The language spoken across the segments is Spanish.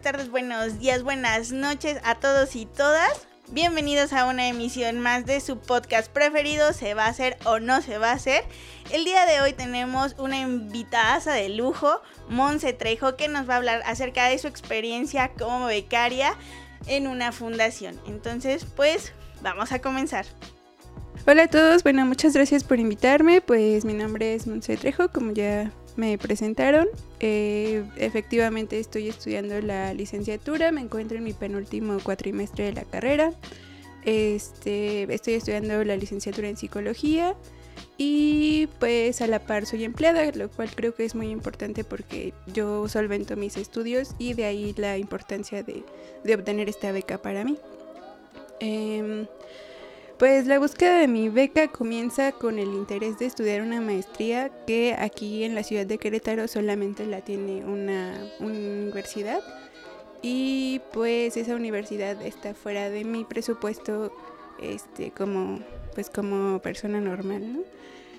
Tardes, buenos días, buenas noches a todos y todas. Bienvenidos a una emisión más de su podcast preferido, ¿se va a hacer o no se va a hacer? El día de hoy tenemos una invitada de lujo, Monse Trejo, que nos va a hablar acerca de su experiencia como becaria en una fundación. Entonces, pues, vamos a comenzar. Hola a todos, bueno, muchas gracias por invitarme. Pues mi nombre es Monse Trejo, como ya me presentaron. Eh, efectivamente estoy estudiando la licenciatura, me encuentro en mi penúltimo cuatrimestre de la carrera. Este, estoy estudiando la licenciatura en psicología y pues a la par soy empleada, lo cual creo que es muy importante porque yo solvento mis estudios y de ahí la importancia de, obtener esta beca para mí. Em, pues la búsqueda de mi beca comienza con el interés de estudiar una maestría que aquí en la ciudad de Querétaro solamente la tiene una, universidad. Y pues esa universidad está fuera de mi presupuesto este como pues como persona normal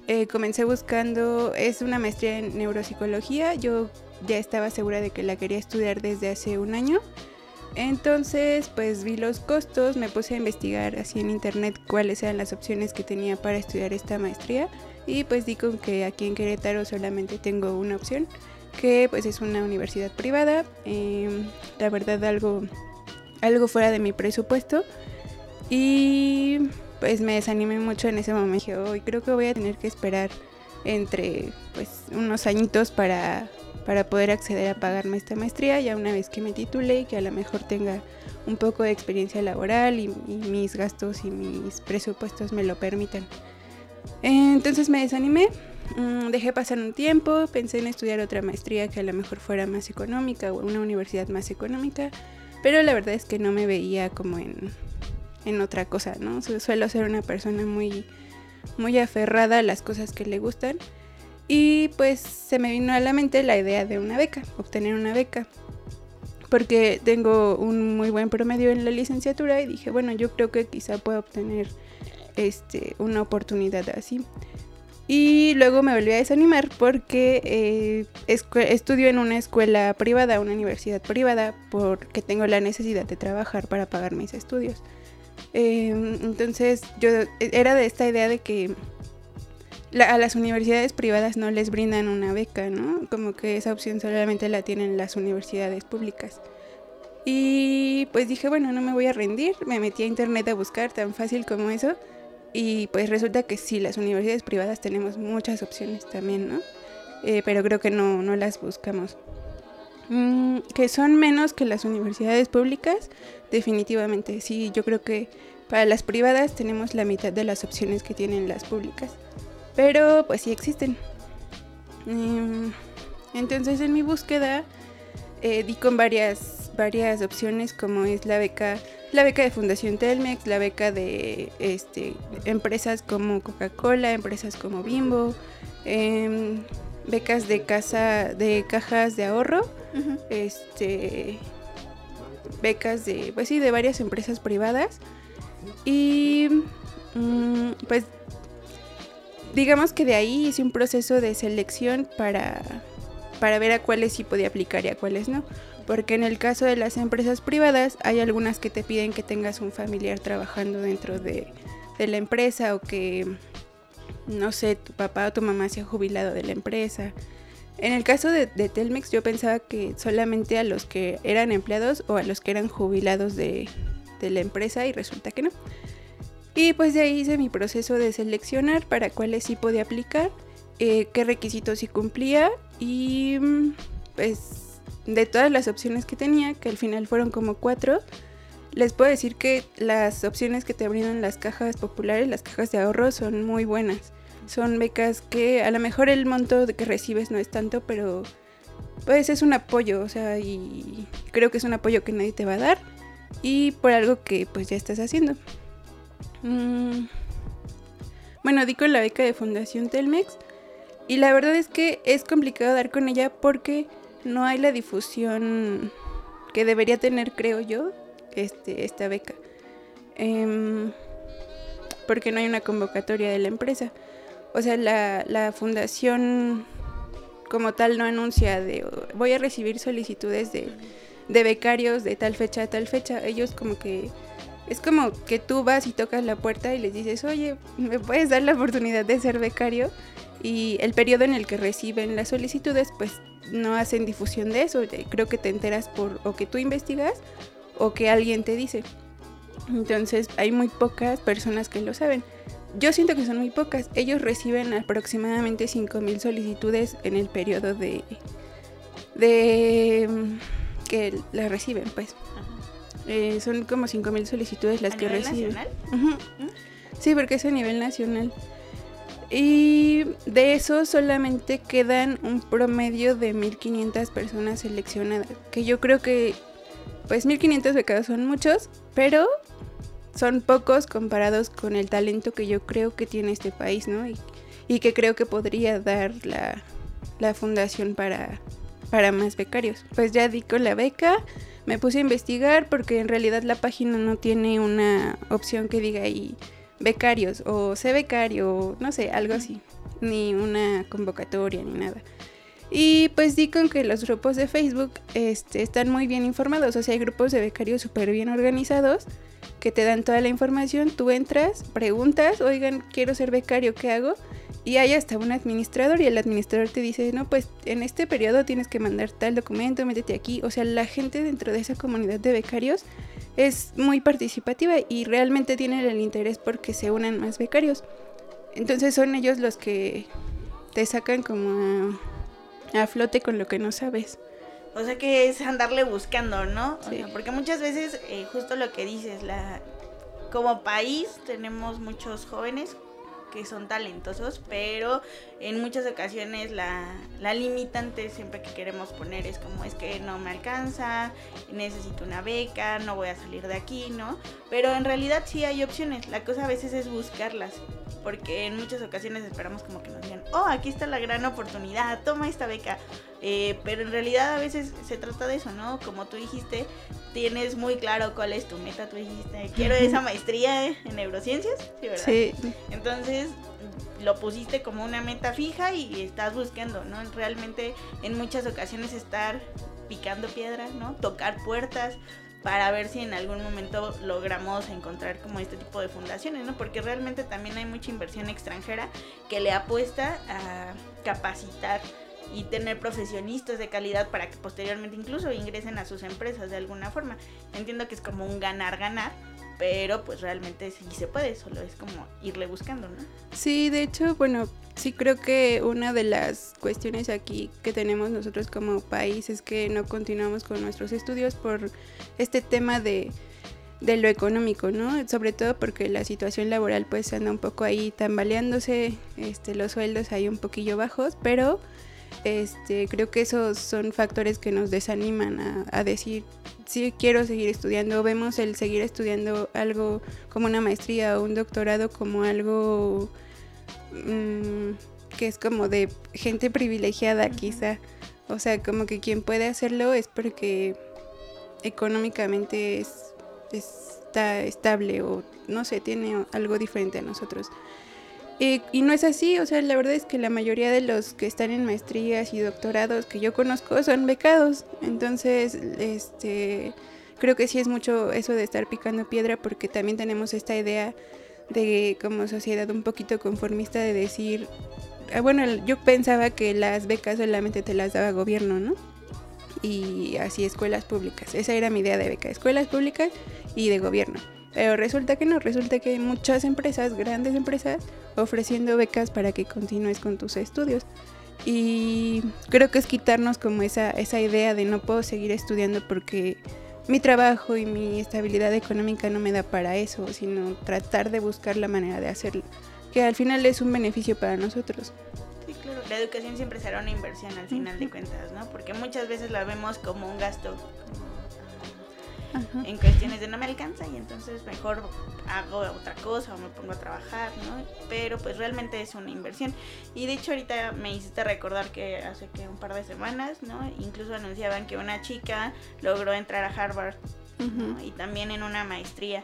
eh, comencé buscando es una maestría en neuropsicología. Yo ya estaba segura de que la quería estudiar desde hace un año entonces, pues vi los costos, me puse a investigar así en internet cuáles eran las opciones que tenía para estudiar esta maestría y pues di con que aquí en Querétaro solamente tengo una opción, que pues es una universidad privada, em, la verdad algo, algo fuera de mi presupuesto y pues me desanimé mucho en ese momento. Hoy creo que voy a tener que esperar entre pues unos añitos para para poder acceder a pagarme esta maestría ya una vez que me titule y que a lo mejor tenga un poco de experiencia laboral y, mis gastos y mis presupuestos me lo permitan. Entonces me desanimé, mm, dejé pasar un tiempo, pensé en estudiar otra maestría que a lo mejor fuera más económica o una universidad más económica, pero la verdad es que no me veía como en, en otra cosa, ¿no? Suelo ser una persona muy, muy aferrada a las cosas que le gustan y pues se me vino a la mente la idea de una beca, obtener una beca. Porque tengo un muy buen promedio en la licenciatura y dije, bueno, yo creo que quizá pueda obtener este, una oportunidad así. Y luego me volví a desanimar porque eh, estudio en una escuela privada, una universidad privada, porque tengo la necesidad de trabajar para pagar mis estudios. Em, entonces yo era de esta idea de que a las universidades privadas no les brindan una beca, ¿no? Como que esa opción solamente la tienen las universidades públicas. Y pues dije, bueno, no me voy a rendir, me metí a internet a buscar tan fácil como eso. Y pues resulta que sí, las universidades privadas tenemos muchas opciones también, ¿no? Eh, pero creo que no, no las buscamos. Mm, que son menos que las universidades públicas, definitivamente. Sí, yo creo que para las privadas tenemos la mitad de las opciones que tienen las públicas. Pero pues sí existen. Em, entonces en mi búsqueda eh, di con varias, varias opciones como es la beca, la beca de Fundación Telmex, la beca de este, empresas como Coca-Cola, empresas como Bimbo, em, becas de casa, de cajas de ahorro, este becas de, pues sí, de varias empresas privadas. Y mm, pues digamos que de ahí hice un proceso de selección para, para ver a cuáles sí podía aplicar y a cuáles no. Porque en el caso de las empresas privadas hay algunas que te piden que tengas un familiar trabajando dentro de, la empresa o que, no sé, tu papá o tu mamá se ha jubilado de la empresa. En el caso de, de, Telmex yo pensaba que solamente a los que eran empleados o a los que eran jubilados de, de la empresa y resulta que no. Y pues de ahí hice mi proceso de seleccionar para cuáles sí podía aplicar, eh, qué requisitos sí cumplía y mm, pues de todas las opciones que tenía, que al final fueron como cuatro, les puedo decir que las opciones que te brindan las cajas populares, las cajas de ahorro, son muy buenas. Son becas que a lo mejor el monto que recibes no es tanto, pero pues es un apoyo, o sea, y creo que es un apoyo que nadie te va a dar y por algo que pues ya estás haciendo. Mm, bueno, di con la beca de Fundación Telmex y la verdad es que es complicado dar con ella porque no hay la difusión que debería tener, creo yo, este, esta beca. Em, porque no hay una convocatoria de la empresa. O sea, la, la fundación como tal no anuncia de voy a recibir solicitudes de, de becarios de tal fecha a tal fecha. Ellos como que es como que tú vas y tocas la puerta y les dices, oye, ¿me puedes dar la oportunidad de ser becario? Y el periodo en el que reciben las solicitudes, pues no hacen difusión de eso. Creo que te enteras por o que tú investigas o que alguien te dice. Entonces hay muy pocas personas que lo saben. Yo siento que son muy pocas. Ellos reciben aproximadamente 5.000 solicitudes en el periodo de, de que las reciben, pues. Eh, son como 5.000 solicitudes las que reciben. Nacional? Sí, porque es a nivel nacional. Y de eso solamente quedan un promedio de 1.500 personas seleccionadas. Que yo creo que, pues 1.500 becados son muchos, pero son pocos comparados con el talento que yo creo que tiene este país, ¿no? Y, que creo que podría dar la, fundación para, para más becarios. Pues ya di con la beca, me puse a investigar porque en realidad la página no tiene una opción que diga ahí becarios o sé becario, no sé, algo así, ni una convocatoria ni nada. Y pues di con que los grupos de Facebook este, están muy bien informados, o sea, hay grupos de becarios súper bien organizados que te dan toda la información, tú entras, preguntas, oigan, quiero ser becario, ¿qué hago? Y hay hasta un administrador y el administrador te dice, no, pues en este periodo tienes que mandar tal documento, métete aquí. O sea, la gente dentro de esa comunidad de becarios es muy participativa y realmente tienen el interés porque se unan más becarios. Entonces son ellos los que te sacan como a flote con lo que no sabes. O sea que es andarle buscando, ¿no? porque muchas veces, eh, justo lo que dices, la como país tenemos muchos jóvenes que son talentosos, pero en muchas ocasiones la, la, limitante siempre que queremos poner es como es que no me alcanza, necesito una beca, no voy a salir de aquí, ¿no? Pero en realidad sí hay opciones, la cosa a veces es buscarlas, porque en muchas ocasiones esperamos como que nos digan, oh, aquí está la gran oportunidad, toma esta beca, eh, pero en realidad a veces se trata de eso, ¿no? Como tú dijiste, tienes muy claro cuál es tu meta. Tú dijiste, quiero esa maestría en neurociencias, ¿sí, verdad? Sí. Entonces lo pusiste como una meta fija y estás buscando, ¿no? Realmente en muchas ocasiones estar picando piedra, ¿no? Tocar puertas para ver si en algún momento logramos encontrar como este tipo de fundaciones, ¿no? Porque realmente también hay mucha inversión extranjera que le apuesta a capacitar y tener profesionistas de calidad para que posteriormente incluso ingresen a sus empresas de alguna forma. Entiendo que es como un ganar-ganar, pero pues realmente sí se puede, solo es como irle buscando, ¿no? Sí, de hecho, bueno, sí creo que una de las cuestiones aquí que tenemos nosotros como país es que no continuamos con nuestros estudios por este tema de de lo económico, ¿no? Sobre todo porque la situación laboral pues anda un poco ahí tambaleándose, este, los sueldos ahí un poquillo bajos, pero este, creo que esos son factores que nos desaniman a, decir, si quiero seguir estudiando, vemos el seguir estudiando algo como una maestría o un doctorado como algo mm, que es como de gente privilegiada quizá. O sea, como que quien puede hacerlo es porque económicamente está estable o no sé, tiene algo diferente a nosotros y no es así, o sea, la verdad es que la mayoría de los que están en maestrías y doctorados que yo conozco son becados. Entonces, este, creo que sí es mucho eso de estar picando piedra porque también tenemos esta idea de como sociedad un poquito conformista de decir, ah, bueno, yo pensaba que las becas solamente te las daba gobierno, ¿no? Y así escuelas públicas. Esa era mi idea de beca, escuelas públicas y de gobierno. Pero resulta que no, resulta que hay muchas empresas, grandes empresas, ofreciendo becas para que continúes con tus estudios. Y creo que es quitarnos como esa, esa idea de no puedo seguir estudiando porque mi trabajo y mi estabilidad económica no me da para eso, sino tratar de buscar la manera de hacerlo, que al final es un beneficio para nosotros. Sí, claro, la educación siempre será una inversión al final de cuentas, ¿no? Porque muchas veces la vemos como un gasto en cuestiones de no me alcanza y entonces mejor hago otra cosa o me pongo a trabajar, ¿no? Pero pues realmente es una inversión. Y de hecho ahorita me hiciste recordar que hace que un par de semanas, ¿no? Incluso anunciaban que una chica logró entrar a Harvard y también en una maestría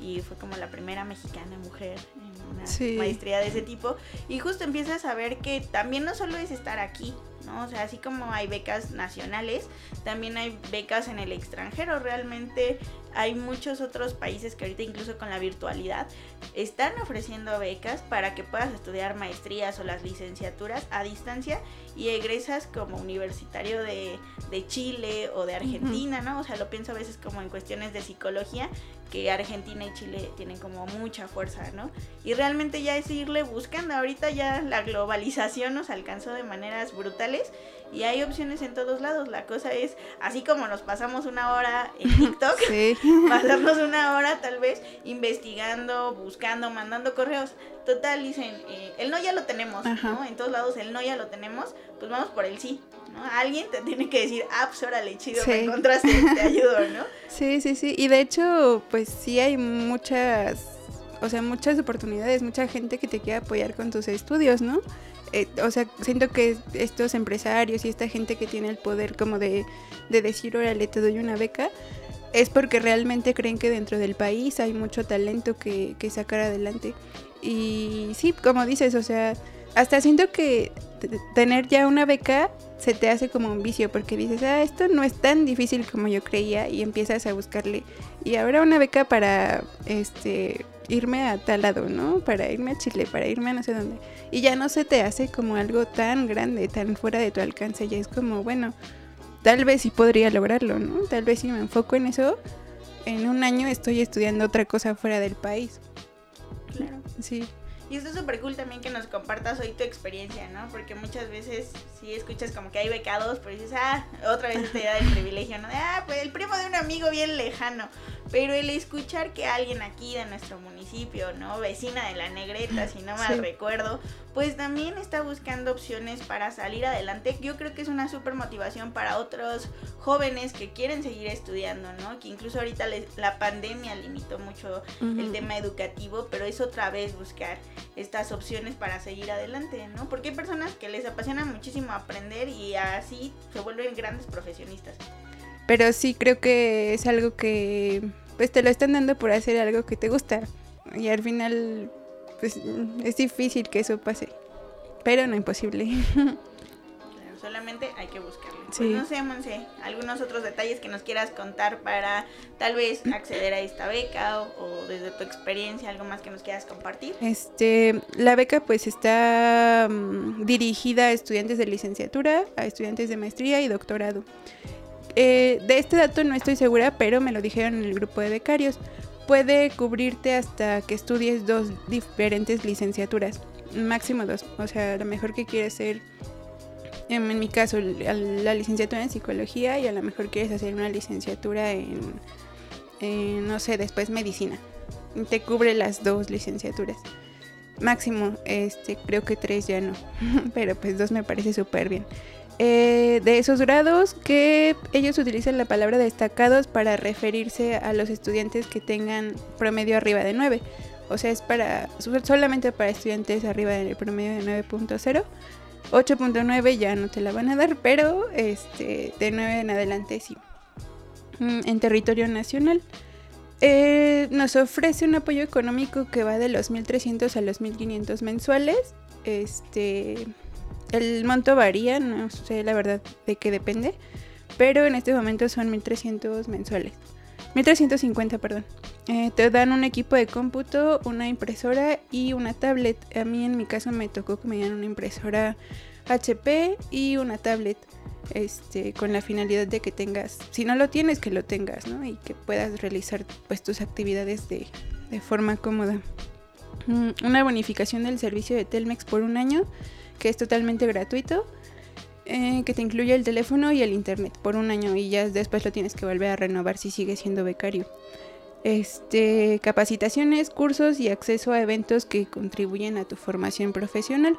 y fue como la primera mexicana mujer en una maestría de ese tipo y justo empiezas a ver que también no solo es estar aquí, ¿no? O sea, así como hay becas nacionales, también hay becas en el extranjero. Realmente hay muchos otros países que ahorita incluso con la virtualidad están ofreciendo becas para que puedas estudiar maestrías o las licenciaturas a distancia y egresas como universitario de, Chile o de Argentina, ¿no? O sea, lo pienso a veces como en cuestiones de psicología, que Argentina y Chile tienen como mucha fuerza, ¿no? Y realmente ya es irle buscando. Ahorita ya la globalización nos alcanzó de maneras brutales y hay opciones en todos lados. La cosa es, así como nos pasamos una hora en TikTok, pasarnos una hora tal vez investigando, buscando, mandando correos. Total, dicen, eh, el no ya lo tenemos, ¿no? En todos lados el no ya lo tenemos, pues vamos por el sí. ¿no? Alguien te tiene que decir, ah, pues órale, chido, me encontraste, te ayudo, ¿no? Sí, sí, sí. Y de hecho, pues sí hay muchas, o sea, muchas oportunidades, mucha gente que te quiere apoyar con tus estudios, ¿no? Eh, o sea, siento que estos empresarios y esta gente que tiene el poder como de, de decir, órale, te doy una beca, es porque realmente creen que dentro del país hay mucho talento que, que sacar adelante. Y sí, como dices, o sea, hasta siento que tener ya una beca se te hace como un vicio porque dices, ah, esto no es tan difícil como yo creía y empiezas a buscarle. Y ahora una beca para este irme a tal lado, ¿no? Para irme a Chile, para irme a no sé dónde. Y ya no se te hace como algo tan grande, tan fuera de tu alcance. Ya es como, bueno, tal vez sí podría lograrlo, ¿no? Tal vez si me enfoco en eso, en un año estoy estudiando otra cosa fuera del país. Claro. Sí. Y esto es súper cool también que nos compartas hoy tu experiencia, ¿no? Porque muchas veces sí escuchas como que hay becados, pero dices, ah, otra vez te da el privilegio, ¿no? De, ah, pues el primo de un amigo bien lejano. Pero el escuchar que alguien aquí de nuestro municipio, ¿no? Vecina de la Negreta, si no mal recuerdo, pues también está buscando opciones para salir adelante. Yo creo que es una súper motivación para otros jóvenes que quieren seguir estudiando, ¿no? Que incluso ahorita la pandemia limitó mucho el tema educativo, pero es otra vez buscar estas opciones para seguir adelante, ¿no? Porque hay personas que les apasiona muchísimo aprender y así se vuelven grandes profesionistas. Pero sí creo que es algo que pues te lo están dando por hacer algo que te gusta. Y al final pues es difícil que eso pase. Pero no imposible. solamente hay que buscarlo. Pues no sé, Monse, algunos otros detalles que nos quieras contar para tal vez acceder a esta beca o, desde tu experiencia, algo más que nos quieras compartir. Este, la beca pues está mm, dirigida a estudiantes de licenciatura, a estudiantes de maestría y doctorado. Eh, de este dato no estoy segura, pero me lo dijeron en el grupo de becarios. Puede cubrirte hasta que estudies dos diferentes licenciaturas, máximo dos. O sea, lo mejor que quieres ser en, mi caso, la licenciatura en psicología y a lo mejor quieres hacer una licenciatura en, no sé, después medicina. Te cubre las dos licenciaturas. Máximo, este, creo que tres ya no, pero pues dos me parece súper bien. Eh, de esos grados que ellos utilizan la palabra destacados para referirse a los estudiantes que tengan promedio arriba de 9. O sea, es para solamente para estudiantes arriba del promedio de 9.0 8.9 ya no te la van a dar, pero este de 9 en adelante sí. Mm, en territorio nacional. Eh, nos ofrece un apoyo económico que va de los 1.300 a los 1.500 mensuales. Este, el monto varía, no sé la verdad de qué depende, pero en este momento son 1.300 mensuales. 1350, perdón. Eh, te dan un equipo de cómputo, una impresora y una tablet. A mí en mi caso me tocó que me dieran una impresora HP y una tablet. Este, con la finalidad de que tengas, si no lo tienes, que lo tengas, ¿no? Y que puedas realizar pues tus actividades de, de forma cómoda. Mm, una bonificación del servicio de Telmex por un año, que es totalmente gratuito eh, que te incluye el teléfono y el internet por un año y ya después lo tienes que volver a renovar si sigues siendo becario. Este, capacitaciones, cursos y acceso a eventos que contribuyen a tu formación profesional.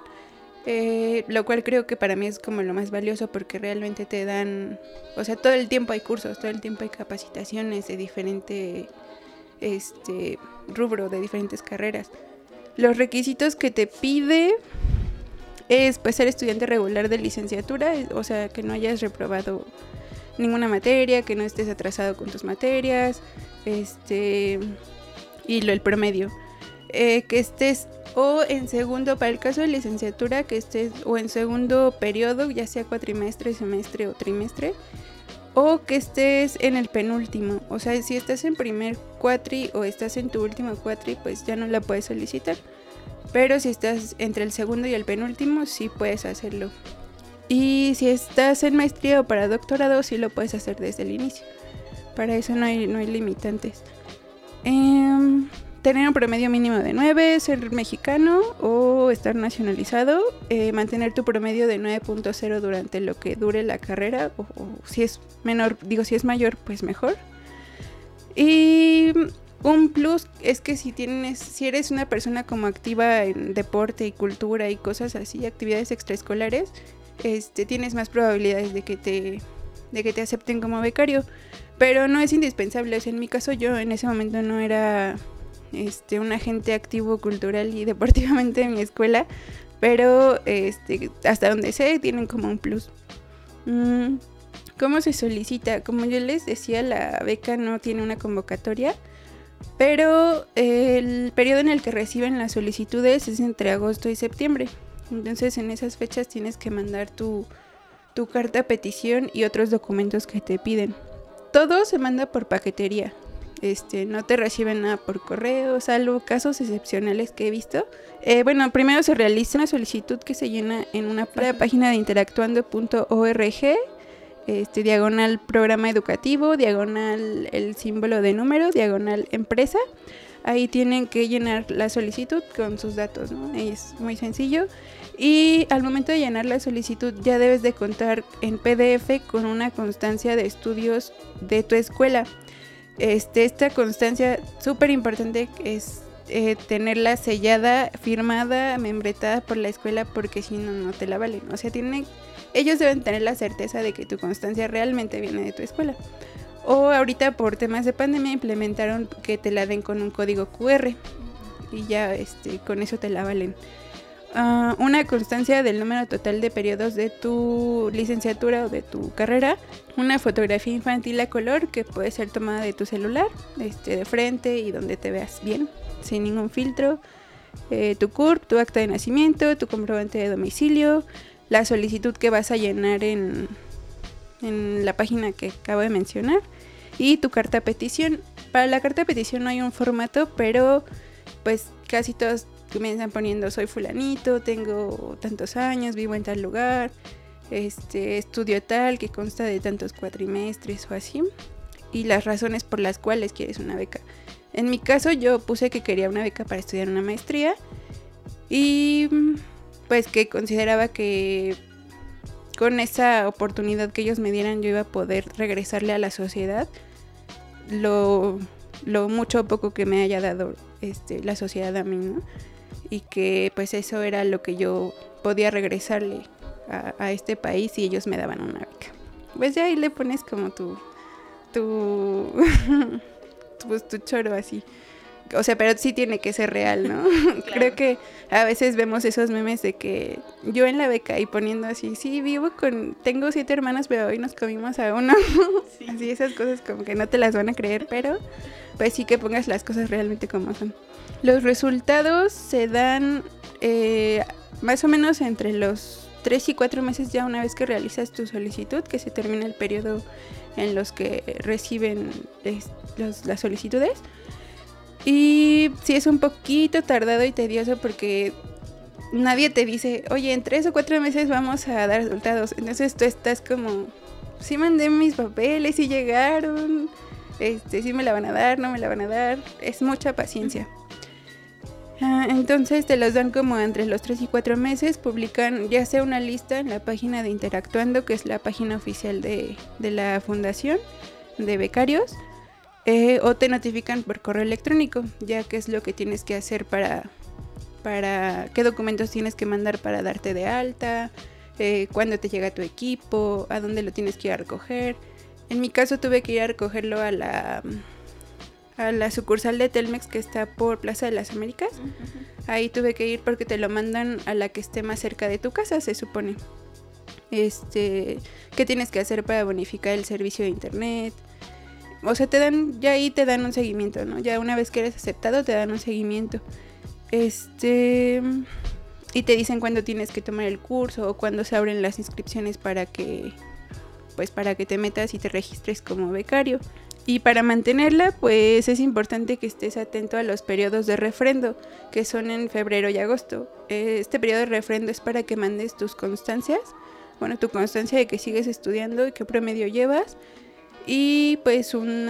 Eh, lo cual creo que para mí es como lo más valioso porque realmente te dan, o sea, todo el tiempo hay cursos, todo el tiempo hay capacitaciones de diferente este, rubro, de diferentes carreras. Los requisitos que te pide es pues ser estudiante regular de licenciatura, o sea, que no hayas reprobado ninguna materia, que no estés atrasado con tus materias, este y lo el promedio. Eh, que estés o en segundo, para el caso de licenciatura, que estés o en segundo periodo, ya sea cuatrimestre, semestre o trimestre, o que estés en el penúltimo. O sea, si estás en primer cuatri o estás en tu último cuatri, pues ya no la puedes solicitar. Pero si estás entre el segundo y el penúltimo, sí puedes hacerlo. Y si estás en maestría o para doctorado, sí lo puedes hacer desde el inicio. Para eso no hay, no hay limitantes. Eh, tener un promedio mínimo de 9, ser mexicano o estar nacionalizado, eh, mantener tu promedio de 9.0 durante lo que dure la carrera, o, si es menor, digo, si es mayor, pues mejor. Y un plus es que si tienes, si eres una persona como activa en deporte y cultura y cosas así, actividades extraescolares, este, tienes más probabilidades de que te, de que te acepten como becario. Pero no es indispensable. en mi caso yo en ese momento no era este, un agente activo cultural y deportivamente en mi escuela, pero este, hasta donde sé tienen como un plus. Mm, ¿Cómo se solicita? Como yo les decía, la beca no tiene una convocatoria, pero el periodo en el que reciben las solicitudes es entre agosto y septiembre. Entonces en esas fechas tienes que mandar tu, tu carta petición y otros documentos que te piden. Todo se manda por paquetería. Este, no te reciben nada por correo, salvo casos excepcionales que he visto. Eh, bueno, primero se realiza una solicitud que se llena en una página de interactuando.org, este, diagonal programa educativo, diagonal el símbolo de número, diagonal empresa. Ahí tienen que llenar la solicitud con sus datos, ¿no? Es muy sencillo. Y al momento de llenar la solicitud ya debes de contar en PDF con una constancia de estudios de tu escuela. Este, esta constancia súper importante es eh, tenerla sellada, firmada, membretada por la escuela porque si no, no te la valen. O sea, tiene, ellos deben tener la certeza de que tu constancia realmente viene de tu escuela. O ahorita por temas de pandemia implementaron que te la den con un código QR y ya este, con eso te la valen. Ah, una constancia del número total de periodos de tu licenciatura o de tu carrera, una fotografía infantil a color que puede ser tomada de tu celular, este, de frente y donde te veas bien, sin ningún filtro, eh, tu CURP, tu acta de nacimiento, tu comprobante de domicilio, la solicitud que vas a llenar en, en la página que acabo de mencionar y tu carta petición. Para la carta petición no hay un formato, pero pues casi todos comienzan poniendo soy fulanito, tengo tantos años, vivo en tal lugar, este estudio tal que consta de tantos cuatrimestres o así y las razones por las cuales quieres una beca. En mi caso yo puse que quería una beca para estudiar una maestría y pues que consideraba que con esa oportunidad que ellos me dieran yo iba a poder regresarle a la sociedad lo, lo mucho o poco que me haya dado este, la sociedad a mí, ¿no? y que pues eso era lo que yo podía regresarle a, este país y ellos me daban una beca. Pues ya ahí le pones como tu, tu, pues, tu choro así. O sea, pero sí tiene que ser real, ¿no? Creo que a veces vemos esos memes de que yo en la beca y poniendo así, sí, vivo con, tengo siete hermanas, pero hoy nos comimos a uno. Así esas cosas como que no te las van a creer, pero pues sí que pongas las cosas realmente como son. Los resultados se dan eh, más o menos entre los 3 y 4 meses ya una vez que realizas tu solicitud, que se termina el periodo en los que reciben las solicitudes. Y sí es un poquito tardado y tedioso porque nadie te dice, oye, en 3 o 4 meses vamos a dar resultados. Entonces tú estás como, sí mandé mis papeles, sí llegaron, este, sí me la van a dar, no me la van a dar. Es mucha paciencia. Ah, entonces te los dan como entre los 3 y 4 meses, publican ya sea una lista en la página de Interactuando, que es la página oficial de, la fundación de becarios, eh, o te notifican por correo electrónico, ya que es lo que tienes que hacer para, para qué documentos tienes que mandar para darte de alta, eh, cuándo te llega tu equipo, a dónde lo tienes que ir a recoger. En mi caso tuve que ir a recogerlo a la a la sucursal de Telmex que está por Plaza de las Américas. Ahí tuve que ir porque te lo mandan a la que esté más cerca de tu casa, se supone. Este, qué tienes que hacer para bonificar el servicio de internet. O sea, te dan ya ahí te dan un seguimiento, ¿no? Ya una vez que eres aceptado te dan un seguimiento. Este y te dicen cuándo tienes que tomar el curso o cuándo se abren las inscripciones para que pues para que te metas y te registres como becario. Y para mantenerla, pues es importante que estés atento a los periodos de refrendo, que son en febrero y agosto. Este periodo de refrendo es para que mandes tus constancias, bueno, tu constancia de que sigues estudiando y qué promedio llevas, y pues un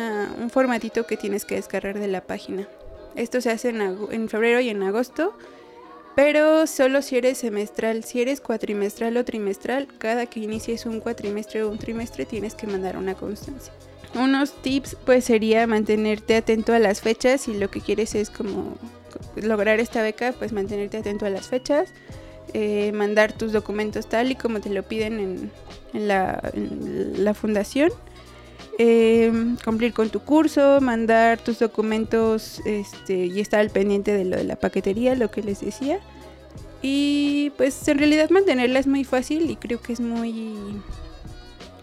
formatito que tienes que descargar de la página. Esto se hace en, en febrero y en agosto, pero solo si eres semestral, si eres cuatrimestral o trimestral, cada que inicies un cuatrimestre o un trimestre tienes que mandar una constancia. Unos tips pues sería mantenerte atento a las fechas si lo que quieres es como lograr esta beca pues mantenerte atento a las fechas, eh, mandar tus documentos tal y como te lo piden en, la, fundación, eh, cumplir con tu curso, mandar tus documentos este, y estar al pendiente de lo de la paquetería, lo que les decía. Y pues en realidad mantenerla es muy fácil y creo que es muy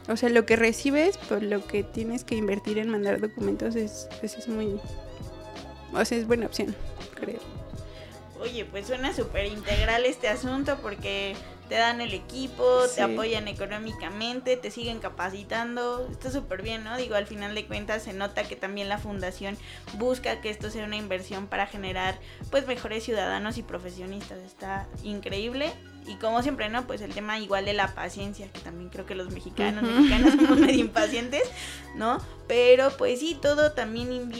o sea, lo que recibes por lo que tienes que invertir en mandar documentos es, pues es muy... O sea, es buena opción, creo. Oye, pues suena súper integral este asunto porque te dan el equipo, te apoyan económicamente, te siguen capacitando, está súper bien, ¿no? Digo, al final de cuentas se nota que también la fundación busca que esto sea una inversión para generar pues mejores ciudadanos y profesionistas, está increíble y como siempre, ¿no? Pues el tema igual de la paciencia, que también creo que los mexicanos, mexicanos somos medio impacientes, ¿no? Pero pues sí, todo también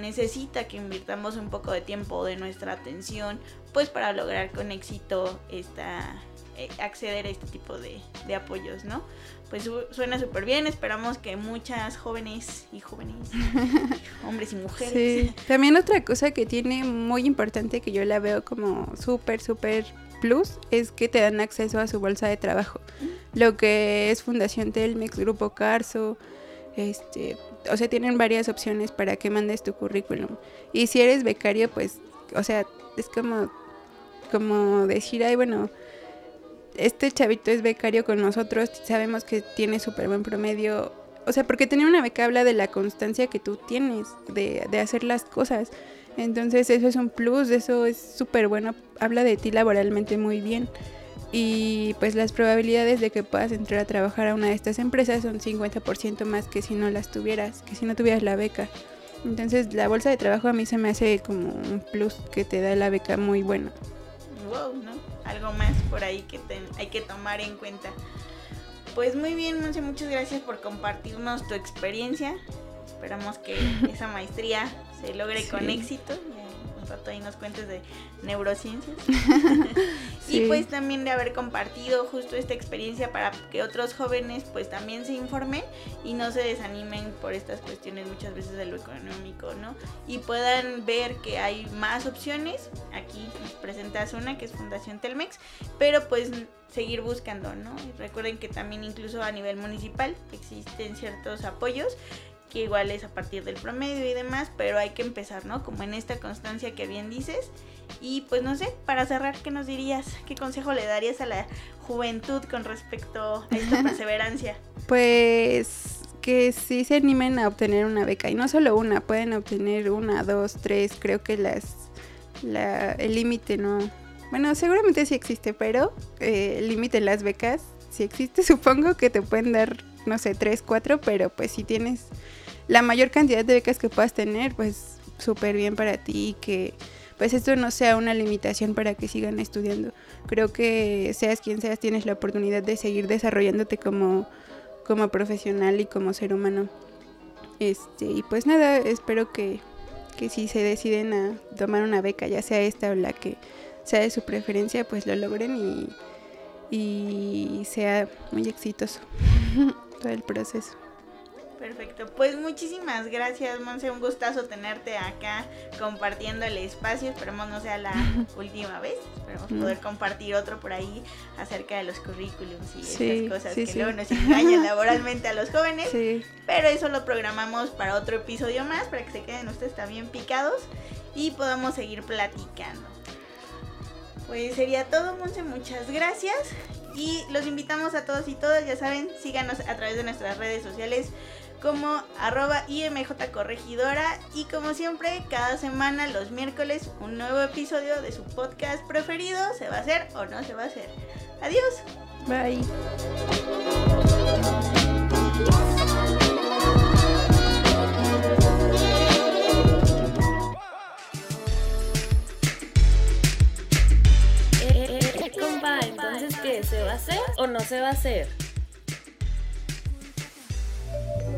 necesita que invirtamos un poco de tiempo, de nuestra atención, pues para lograr con éxito esta eh, acceder a este tipo de, de apoyos, ¿no? Pues suena súper bien, esperamos que muchas jóvenes y jóvenes, hombres y mujeres. Sí. También otra cosa que tiene muy importante que yo la veo como súper, súper plus es que te dan acceso a su bolsa de trabajo. Lo que es Fundación Telmex, Grupo Carso, este, o sea, tienen varias opciones para que mandes tu currículum. Y si eres becario, pues, o sea, es como, como decir, ay, bueno, este chavito es becario con nosotros, sabemos que tiene súper buen promedio. O sea, porque tener una beca habla de la constancia que tú tienes de, de hacer las cosas. Entonces eso es un plus, eso es súper bueno, habla de ti laboralmente muy bien. Y pues las probabilidades de que puedas entrar a trabajar a una de estas empresas son 50% más que si no las tuvieras, que si no tuvieras la beca. Entonces la bolsa de trabajo a mí se me hace como un plus que te da la beca muy bueno. Wow, ¿no? Algo más por ahí que hay que tomar en cuenta. Pues muy bien, Monse, muchas gracias por compartirnos tu experiencia. Esperamos que esa maestría se logre con éxito. Rato ahí nos cuentes de neurociencias. Y pues también de haber compartido justo esta experiencia para que otros jóvenes pues también se informen y no se desanimen por estas cuestiones muchas veces de lo económico, ¿no? Y puedan ver que hay más opciones. Aquí nos presentas una que es Fundación Telmex, pero pues seguir buscando, ¿no? recuerden que también incluso a nivel municipal existen ciertos apoyos que igual es a partir del promedio y demás, pero hay que empezar, ¿no? Como en esta constancia que bien dices. Y pues no sé, para cerrar, ¿qué nos dirías? ¿Qué consejo le darías a la juventud con respecto a esta perseverancia? Pues que sí se animen a obtener una beca y no solo una, pueden obtener una, dos, tres, creo que las la, el límite no, bueno seguramente sí existe, pero eh, el límite en las becas si existe supongo que te pueden dar no sé tres, cuatro, pero pues si tienes la mayor cantidad de becas que puedas tener, pues súper bien para ti y que pues esto no sea una limitación para que sigan estudiando. Creo que seas quien seas, tienes la oportunidad de seguir desarrollándote como, como profesional y como ser humano. Este, y pues nada, espero que, que si se deciden a tomar una beca, ya sea esta o la que sea de su preferencia, pues lo logren y, y sea muy exitoso todo el proceso. Perfecto, pues muchísimas gracias, Monse. Un gustazo tenerte acá compartiendo el espacio. Esperemos no sea la última vez. Esperemos poder compartir otro por ahí acerca de los currículums y esas cosas que luego nos engañan laboralmente a los jóvenes. Pero eso lo programamos para otro episodio más, para que se queden ustedes también picados y podamos seguir platicando. Pues sería todo, Monse. Muchas gracias. Y los invitamos a todos y todas, ya saben, síganos a través de nuestras redes sociales como arroba IMJ Corregidora y como siempre cada semana los miércoles un nuevo episodio de su podcast preferido se va a hacer o no se va a hacer. Adiós. Bye. Eh, eh, eh, compa, entonces ¿qué? ¿Se va a hacer o no se va a hacer?